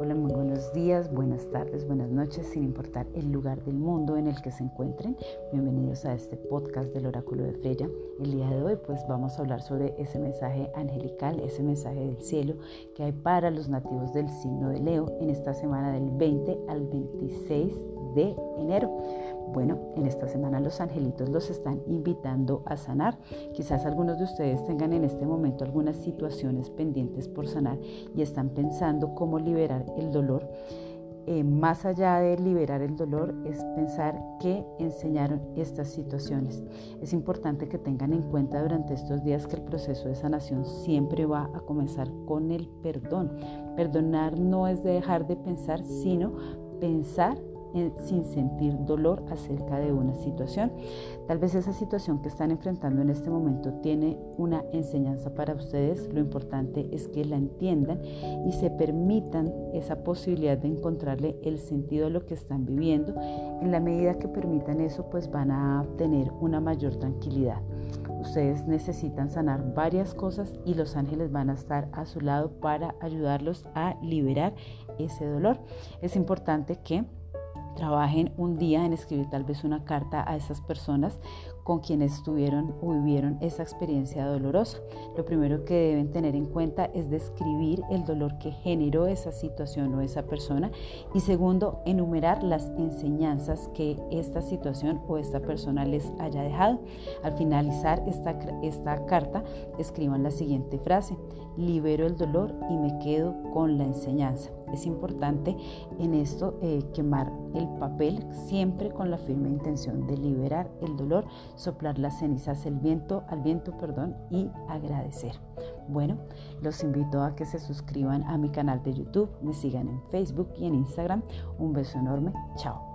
buenos días, buenas tardes, buenas noches, sin importar el lugar del mundo en el que se encuentren. Bienvenidos a este podcast del oráculo de Freya. El día de hoy pues vamos a hablar sobre ese mensaje angelical, ese mensaje del cielo que hay para los nativos del signo de Leo en esta semana del 20 al 26 de enero. Bueno, en esta semana los angelitos los están invitando a sanar. Quizás algunos de ustedes tengan en este momento algunas situaciones pendientes por sanar y están pensando cómo liberar el dolor. Eh, más allá de liberar el dolor es pensar qué enseñaron estas situaciones. Es importante que tengan en cuenta durante estos días que el proceso de sanación siempre va a comenzar con el perdón. Perdonar no es de dejar de pensar, sino pensar sin sentir dolor acerca de una situación. Tal vez esa situación que están enfrentando en este momento tiene una enseñanza para ustedes. Lo importante es que la entiendan y se permitan esa posibilidad de encontrarle el sentido a lo que están viviendo. En la medida que permitan eso, pues van a tener una mayor tranquilidad. Ustedes necesitan sanar varias cosas y los ángeles van a estar a su lado para ayudarlos a liberar ese dolor. Es importante que trabajen un día en escribir tal vez una carta a esas personas con quienes tuvieron o vivieron esa experiencia dolorosa. Lo primero que deben tener en cuenta es describir el dolor que generó esa situación o esa persona y segundo, enumerar las enseñanzas que esta situación o esta persona les haya dejado. Al finalizar esta, esta carta, escriban la siguiente frase, libero el dolor y me quedo con la enseñanza. Es importante en esto eh, quemar el papel siempre con la firme intención de liberar el dolor, soplar las cenizas el viento, al viento perdón, y agradecer. Bueno, los invito a que se suscriban a mi canal de YouTube, me sigan en Facebook y en Instagram. Un beso enorme, chao.